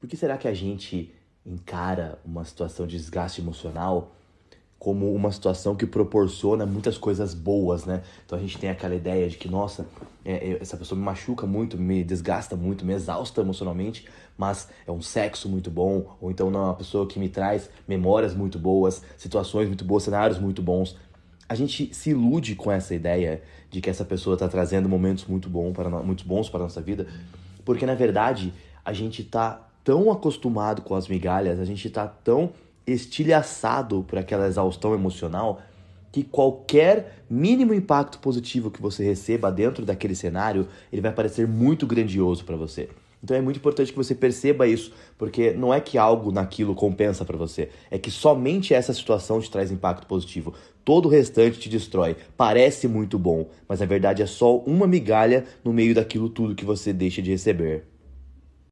Por que será que a gente encara uma situação de desgaste emocional como uma situação que proporciona muitas coisas boas, né? Então a gente tem aquela ideia de que, nossa, é, é, essa pessoa me machuca muito, me desgasta muito, me exausta emocionalmente, mas é um sexo muito bom, ou então não é uma pessoa que me traz memórias muito boas, situações muito boas, cenários muito bons. A gente se ilude com essa ideia de que essa pessoa está trazendo momentos muito, bom para, muito bons para a nossa vida, porque na verdade a gente está tão acostumado com as migalhas, a gente está tão estilhaçado por aquela exaustão emocional que qualquer mínimo impacto positivo que você receba dentro daquele cenário, ele vai parecer muito grandioso para você. Então é muito importante que você perceba isso, porque não é que algo naquilo compensa para você, é que somente essa situação te traz impacto positivo. Todo o restante te destrói. Parece muito bom, mas na verdade é só uma migalha no meio daquilo tudo que você deixa de receber.